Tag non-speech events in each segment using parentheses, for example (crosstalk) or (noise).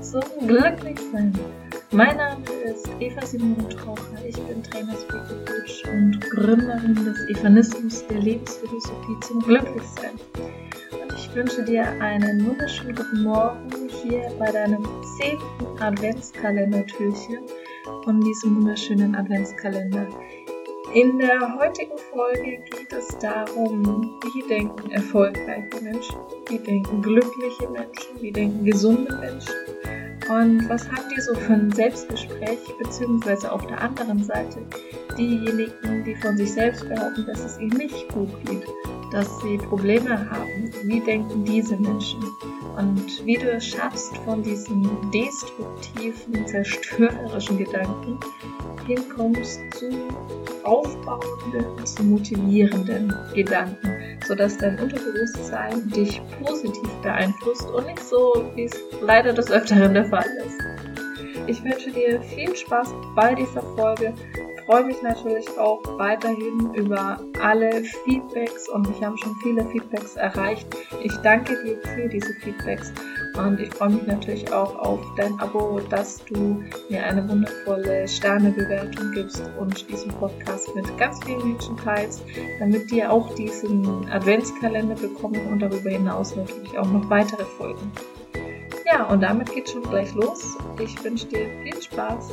zum Glücklichsein. Mein Name ist Eva Simone Traucher, ich bin Trainer, Speaker, Coach und Gründerin des Evanismus der Lebensphilosophie zum Glücklichsein. Und ich wünsche dir einen wunderschönen guten Morgen hier bei deinem zehnten Adventskalender-Türchen von diesem wunderschönen Adventskalender. In der heutigen Folge geht es darum, wie denken erfolgreiche Menschen, wie denken glückliche Menschen, wie denken gesunde Menschen? Und was haben die so für ein Selbstgespräch, beziehungsweise auf der anderen Seite diejenigen, die von sich selbst behaupten, dass es ihnen nicht gut geht, dass sie Probleme haben, wie denken diese Menschen? Und wie du es schaffst, von diesen destruktiven, zerstörerischen Gedanken hinkommst zu aufbauenden, zu motivierenden Gedanken, sodass dein Unterbewusstsein dich positiv beeinflusst und nicht so, wie es leider des Öfteren der Fall ist. Ich wünsche dir viel Spaß bei dieser Folge freue mich natürlich auch weiterhin über alle Feedbacks und mich haben schon viele Feedbacks erreicht. Ich danke dir für diese Feedbacks und ich freue mich natürlich auch auf dein Abo, dass du mir eine wundervolle Sternebewertung gibst und diesen Podcast mit ganz vielen Menschen teilst, damit die auch diesen Adventskalender bekommen und darüber hinaus natürlich auch noch weitere Folgen. Ja, und damit geht's schon gleich los. Ich wünsche dir viel Spaß.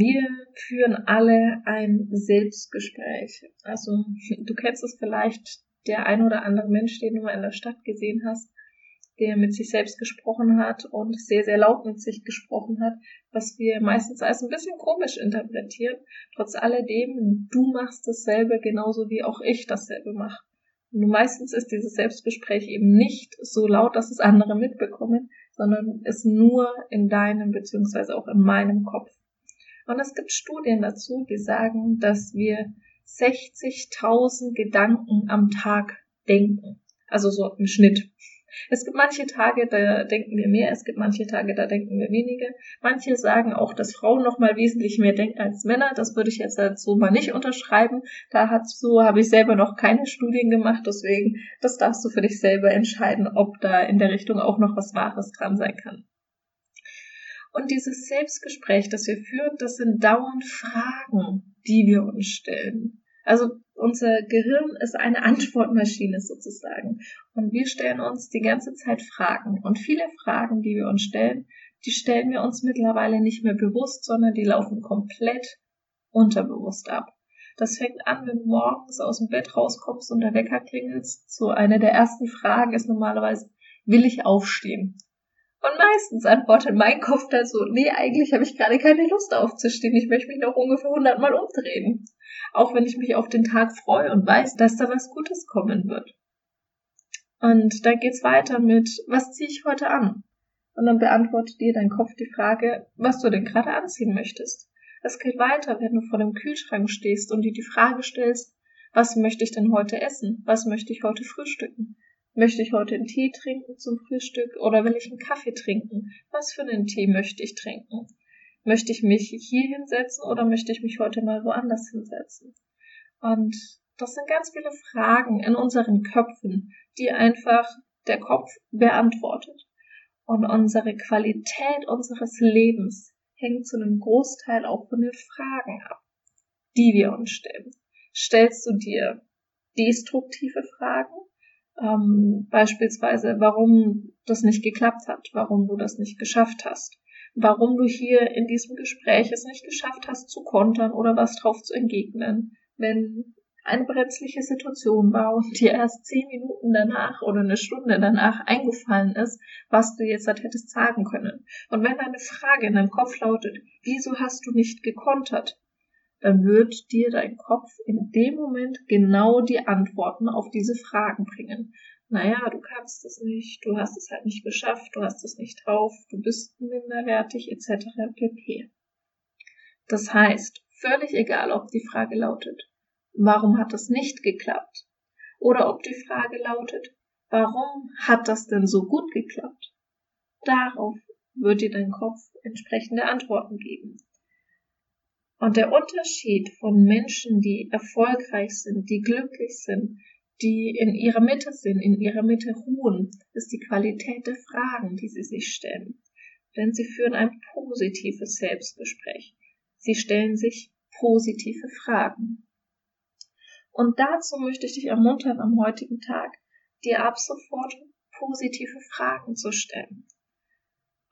Wir führen alle ein Selbstgespräch. Also du kennst es vielleicht, der ein oder andere Mensch, den du mal in der Stadt gesehen hast, der mit sich selbst gesprochen hat und sehr, sehr laut mit sich gesprochen hat, was wir meistens als ein bisschen komisch interpretieren. Trotz alledem, du machst dasselbe genauso wie auch ich dasselbe mache. Und meistens ist dieses Selbstgespräch eben nicht so laut, dass es andere mitbekommen, sondern ist nur in deinem beziehungsweise auch in meinem Kopf. Und es gibt Studien dazu, die sagen, dass wir 60.000 Gedanken am Tag denken. Also so im Schnitt. Es gibt manche Tage, da denken wir mehr, es gibt manche Tage, da denken wir weniger. Manche sagen auch, dass Frauen noch mal wesentlich mehr denken als Männer. Das würde ich jetzt so mal nicht unterschreiben. Dazu habe ich selber noch keine Studien gemacht, deswegen, das darfst du für dich selber entscheiden, ob da in der Richtung auch noch was Wahres dran sein kann. Und dieses Selbstgespräch, das wir führen, das sind dauernd Fragen, die wir uns stellen. Also unser Gehirn ist eine (laughs) Antwortmaschine sozusagen. Und wir stellen uns die ganze Zeit Fragen. Und viele Fragen, die wir uns stellen, die stellen wir uns mittlerweile nicht mehr bewusst, sondern die laufen komplett unterbewusst ab. Das fängt an, wenn du morgens aus dem Bett rauskommst und der Wecker klingelt. So eine der ersten Fragen ist normalerweise, will ich aufstehen? Und meistens antwortet mein Kopf dann so, nee, eigentlich habe ich gerade keine Lust aufzustehen. Ich möchte mich noch ungefähr hundertmal umdrehen. Auch wenn ich mich auf den Tag freue und weiß, dass da was Gutes kommen wird. Und dann geht's weiter mit, was ziehe ich heute an? Und dann beantwortet dir dein Kopf die Frage, was du denn gerade anziehen möchtest. Es geht weiter, wenn du vor dem Kühlschrank stehst und dir die Frage stellst, was möchte ich denn heute essen? Was möchte ich heute frühstücken? Möchte ich heute einen Tee trinken zum Frühstück oder will ich einen Kaffee trinken? Was für einen Tee möchte ich trinken? Möchte ich mich hier hinsetzen oder möchte ich mich heute mal woanders hinsetzen? Und das sind ganz viele Fragen in unseren Köpfen, die einfach der Kopf beantwortet. Und unsere Qualität unseres Lebens hängt zu einem Großteil auch von den Fragen ab, die wir uns stellen. Stellst du dir destruktive Fragen ähm, beispielsweise, warum das nicht geklappt hat, warum du das nicht geschafft hast, warum du hier in diesem Gespräch es nicht geschafft hast zu kontern oder was drauf zu entgegnen, wenn eine brenzliche Situation war und dir erst zehn Minuten danach oder eine Stunde danach eingefallen ist, was du jetzt halt hättest sagen können. Und wenn eine Frage in deinem Kopf lautet, wieso hast du nicht gekontert, dann wird dir dein Kopf in dem Moment genau die Antworten auf diese Fragen bringen. Naja, du kannst es nicht, du hast es halt nicht geschafft, du hast es nicht drauf, du bist minderwertig etc. pp. Das heißt, Völlig egal, ob die Frage lautet, warum hat das nicht geklappt? Oder ob die Frage lautet, warum hat das denn so gut geklappt? Darauf wird dir dein Kopf entsprechende Antworten geben. Und der Unterschied von Menschen, die erfolgreich sind, die glücklich sind, die in ihrer Mitte sind, in ihrer Mitte ruhen, ist die Qualität der Fragen, die sie sich stellen. Denn sie führen ein positives Selbstgespräch. Sie stellen sich positive Fragen. Und dazu möchte ich dich ermuntern, am heutigen Tag dir ab sofort positive Fragen zu stellen.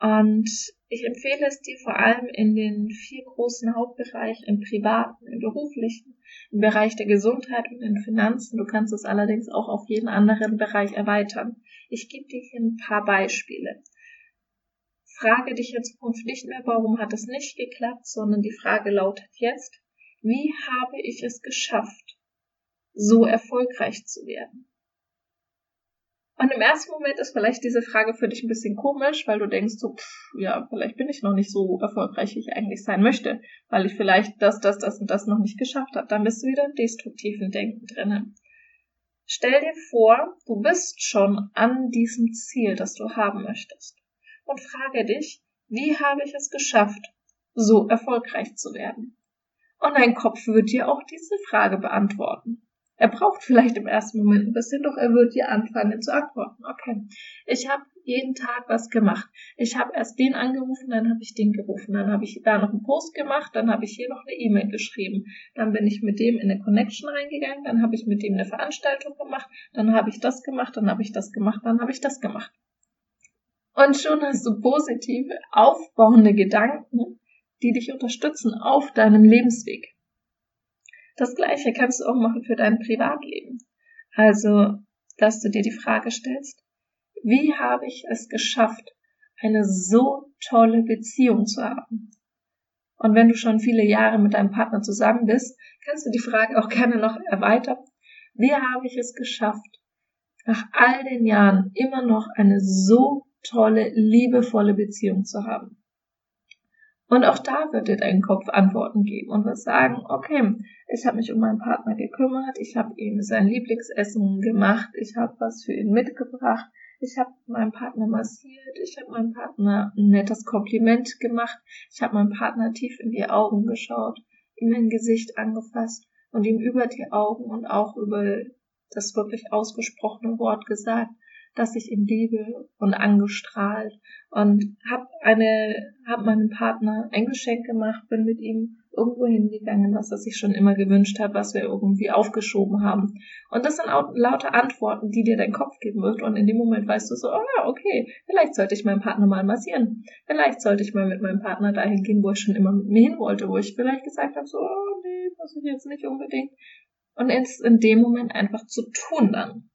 Und ich empfehle es dir vor allem in den vier großen Hauptbereichen, im privaten, im beruflichen, im Bereich der Gesundheit und den Finanzen. Du kannst es allerdings auch auf jeden anderen Bereich erweitern. Ich gebe dir hier ein paar Beispiele. Frage dich in Zukunft nicht mehr, warum hat es nicht geklappt, sondern die Frage lautet jetzt, wie habe ich es geschafft, so erfolgreich zu werden? Und im ersten Moment ist vielleicht diese Frage für dich ein bisschen komisch, weil du denkst so, pff, ja, vielleicht bin ich noch nicht so erfolgreich, wie ich eigentlich sein möchte, weil ich vielleicht das, das, das und das noch nicht geschafft habe. Dann bist du wieder im destruktiven Denken drinnen. Stell dir vor, du bist schon an diesem Ziel, das du haben möchtest. Und frage dich, wie habe ich es geschafft, so erfolgreich zu werden? Und dein Kopf wird dir auch diese Frage beantworten. Er braucht vielleicht im ersten Moment ein bisschen, doch er wird dir anfangen zu antworten. Okay, ich habe jeden Tag was gemacht. Ich habe erst den angerufen, dann habe ich den gerufen, dann habe ich da noch einen Post gemacht, dann habe ich hier noch eine E-Mail geschrieben, dann bin ich mit dem in eine Connection reingegangen, dann habe ich mit dem eine Veranstaltung gemacht, dann habe ich das gemacht, dann habe ich das gemacht, dann habe ich das gemacht. Und schon hast du positive, aufbauende Gedanken, die dich unterstützen auf deinem Lebensweg. Das gleiche kannst du auch machen für dein Privatleben. Also, dass du dir die Frage stellst, wie habe ich es geschafft, eine so tolle Beziehung zu haben? Und wenn du schon viele Jahre mit deinem Partner zusammen bist, kannst du die Frage auch gerne noch erweitern. Wie habe ich es geschafft, nach all den Jahren immer noch eine so tolle, liebevolle Beziehung zu haben? Und auch da wird dir dein Kopf Antworten geben und wird sagen, okay, ich habe mich um meinen Partner gekümmert, ich habe ihm sein Lieblingsessen gemacht, ich habe was für ihn mitgebracht, ich habe meinen Partner massiert, ich habe meinem Partner ein nettes Kompliment gemacht, ich habe meinem Partner tief in die Augen geschaut, ihm ein Gesicht angefasst und ihm über die Augen und auch über das wirklich ausgesprochene Wort gesagt, dass ich ihn liebe und angestrahlt und hab eine, hab meinem Partner ein Geschenk gemacht, bin mit ihm irgendwo hingegangen, was er sich schon immer gewünscht hat, was wir irgendwie aufgeschoben haben. Und das sind auch lauter Antworten, die dir dein Kopf geben wird. Und in dem Moment weißt du so, oh ja, okay, vielleicht sollte ich meinen Partner mal massieren. Vielleicht sollte ich mal mit meinem Partner dahin gehen, wo ich schon immer mit mir hin wollte, wo ich vielleicht gesagt habe, so, oh nee, muss ich jetzt nicht unbedingt. Und es in dem Moment einfach zu tun dann.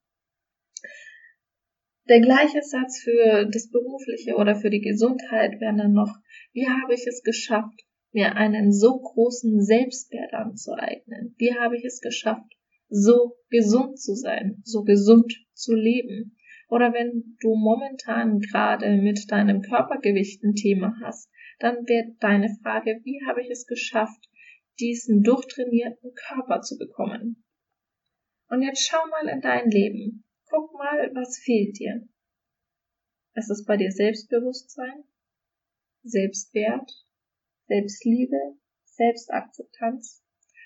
Der gleiche Satz für das Berufliche oder für die Gesundheit wäre dann noch, wie habe ich es geschafft, mir einen so großen Selbstwert anzueignen? Wie habe ich es geschafft, so gesund zu sein, so gesund zu leben? Oder wenn du momentan gerade mit deinem Körpergewicht ein Thema hast, dann wird deine Frage, wie habe ich es geschafft, diesen durchtrainierten Körper zu bekommen? Und jetzt schau mal in dein Leben. Guck mal, was fehlt dir. Ist es bei dir Selbstbewusstsein, Selbstwert, Selbstliebe, Selbstakzeptanz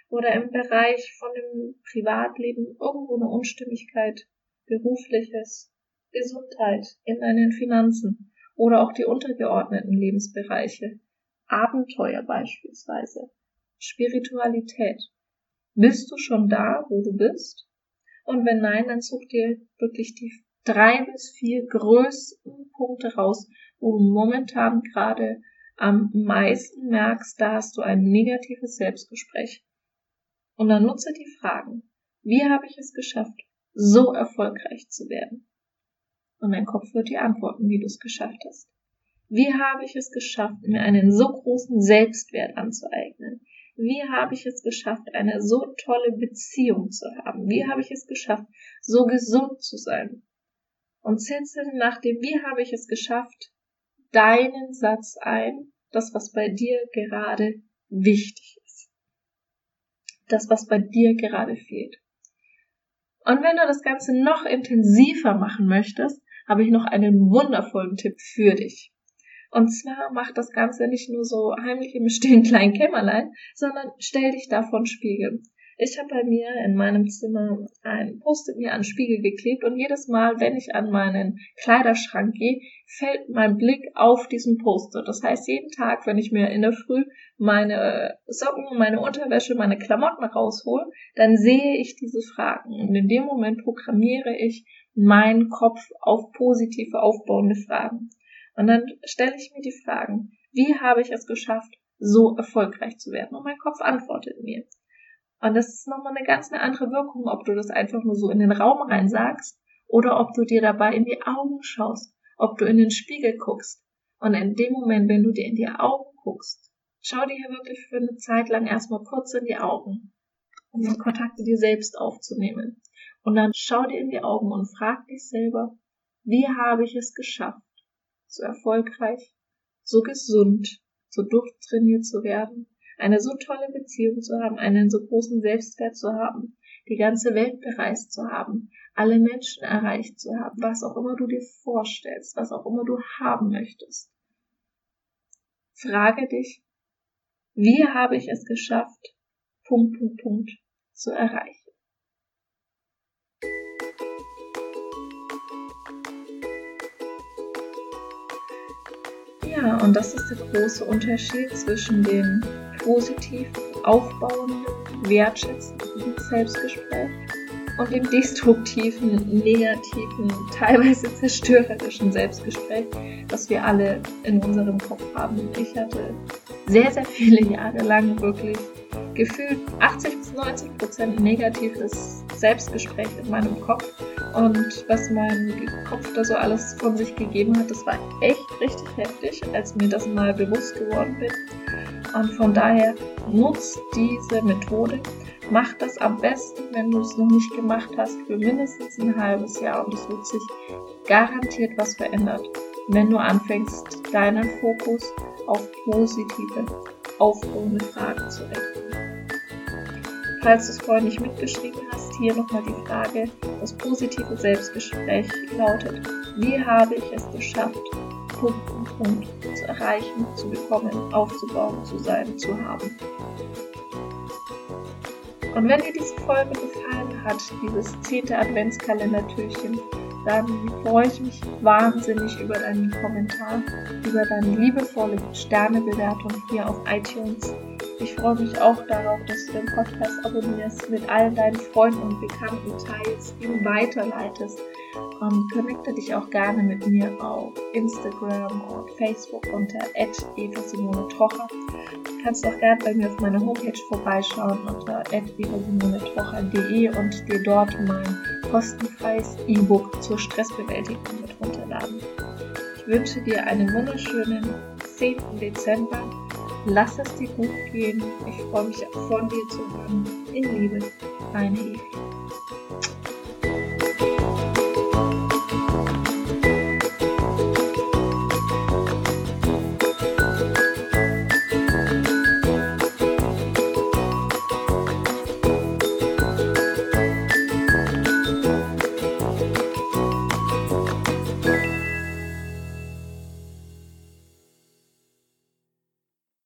oder im Bereich von dem Privatleben irgendwo eine Unstimmigkeit, berufliches, Gesundheit, in deinen Finanzen oder auch die untergeordneten Lebensbereiche, Abenteuer beispielsweise, Spiritualität. Bist du schon da, wo du bist? Und wenn nein, dann such dir wirklich die drei bis vier größten Punkte raus, wo du momentan gerade am meisten merkst, da hast du ein negatives Selbstgespräch. Und dann nutze die Fragen. Wie habe ich es geschafft, so erfolgreich zu werden? Und dein Kopf wird dir antworten, wie du es geschafft hast. Wie habe ich es geschafft, mir einen so großen Selbstwert anzueignen? Wie habe ich es geschafft, eine so tolle Beziehung zu haben? Wie habe ich es geschafft, so gesund zu sein? Und setze nach dem Wie habe ich es geschafft, deinen Satz ein, das was bei dir gerade wichtig ist. das, was bei dir gerade fehlt. Und wenn du das Ganze noch intensiver machen möchtest, habe ich noch einen wundervollen Tipp für dich. Und zwar mach das Ganze nicht nur so heimlich im stillen (laughs) kleinen Kämmerlein, sondern stell dich davon Spiegel. Ich habe bei mir in meinem Zimmer ein Post-it mir an Spiegel geklebt und jedes Mal, wenn ich an meinen Kleiderschrank gehe, fällt mein Blick auf diesen Post-it. Das heißt, jeden Tag, wenn ich mir in der Früh meine Socken, meine Unterwäsche, meine Klamotten raushole, dann sehe ich diese Fragen und in dem Moment programmiere ich meinen Kopf auf positive, aufbauende Fragen. Und dann stelle ich mir die Fragen, wie habe ich es geschafft, so erfolgreich zu werden? Und mein Kopf antwortet mir. Und das ist nochmal eine ganz eine andere Wirkung, ob du das einfach nur so in den Raum rein sagst oder ob du dir dabei in die Augen schaust, ob du in den Spiegel guckst. Und in dem Moment, wenn du dir in die Augen guckst, schau dir hier wirklich für eine Zeit lang erstmal kurz in die Augen, um den Kontakt zu dir selbst aufzunehmen. Und dann schau dir in die Augen und frag dich selber, wie habe ich es geschafft, so erfolgreich, so gesund, so durchtrainiert zu werden, eine so tolle Beziehung zu haben, einen so großen Selbstwert zu haben, die ganze Welt bereist zu haben, alle Menschen erreicht zu haben, was auch immer du dir vorstellst, was auch immer du haben möchtest. Frage dich, wie habe ich es geschafft, Punkt, Punkt, Punkt zu erreichen? Ja, und das ist der große Unterschied zwischen dem positiv aufbauenden, wertschätzenden Selbstgespräch und dem destruktiven, negativen, teilweise zerstörerischen Selbstgespräch, das wir alle in unserem Kopf haben. Ich hatte sehr, sehr viele Jahre lang wirklich gefühlt 80 bis 90 Prozent negatives Selbstgespräch in meinem Kopf. Und was mein Kopf da so alles von sich gegeben hat, das war echt richtig heftig, als mir das mal bewusst geworden bin. Und von daher nutzt diese Methode. Mach das am besten, wenn du es noch nicht gemacht hast, für mindestens ein halbes Jahr und es wird sich garantiert was verändert, wenn du anfängst, deinen Fokus auf positive, aufbauende Fragen zu richten. Falls du es vorher nicht mitgeschrieben hier nochmal die Frage, das positive Selbstgespräch lautet, wie habe ich es geschafft, Punkt, Punkt, Punkt zu erreichen, zu bekommen, aufzubauen, zu sein, zu haben. Und wenn dir diese Folge gefallen hat, dieses zehnte Adventskalender-Türchen, dann freue ich mich wahnsinnig über deinen Kommentar, über deine liebevolle Sternebewertung hier auf iTunes. Ich freue mich auch darauf, dass du den Podcast abonnierst, mit allen deinen Freunden und Bekannten teilst, ihn weiterleitest ähm, connecte dich auch gerne mit mir auf Instagram und Facebook unter Simone Trocher. Du kannst auch gerne bei mir auf meiner Homepage vorbeischauen unter evasimonetrocher.de und dir dort mein kostenfreies E-Book zur Stressbewältigung mit runterladen. Ich wünsche dir einen wunderschönen 10. Dezember. Lass es dir gut gehen. Ich freue mich von dir zu hören. In Liebe, deine Eva.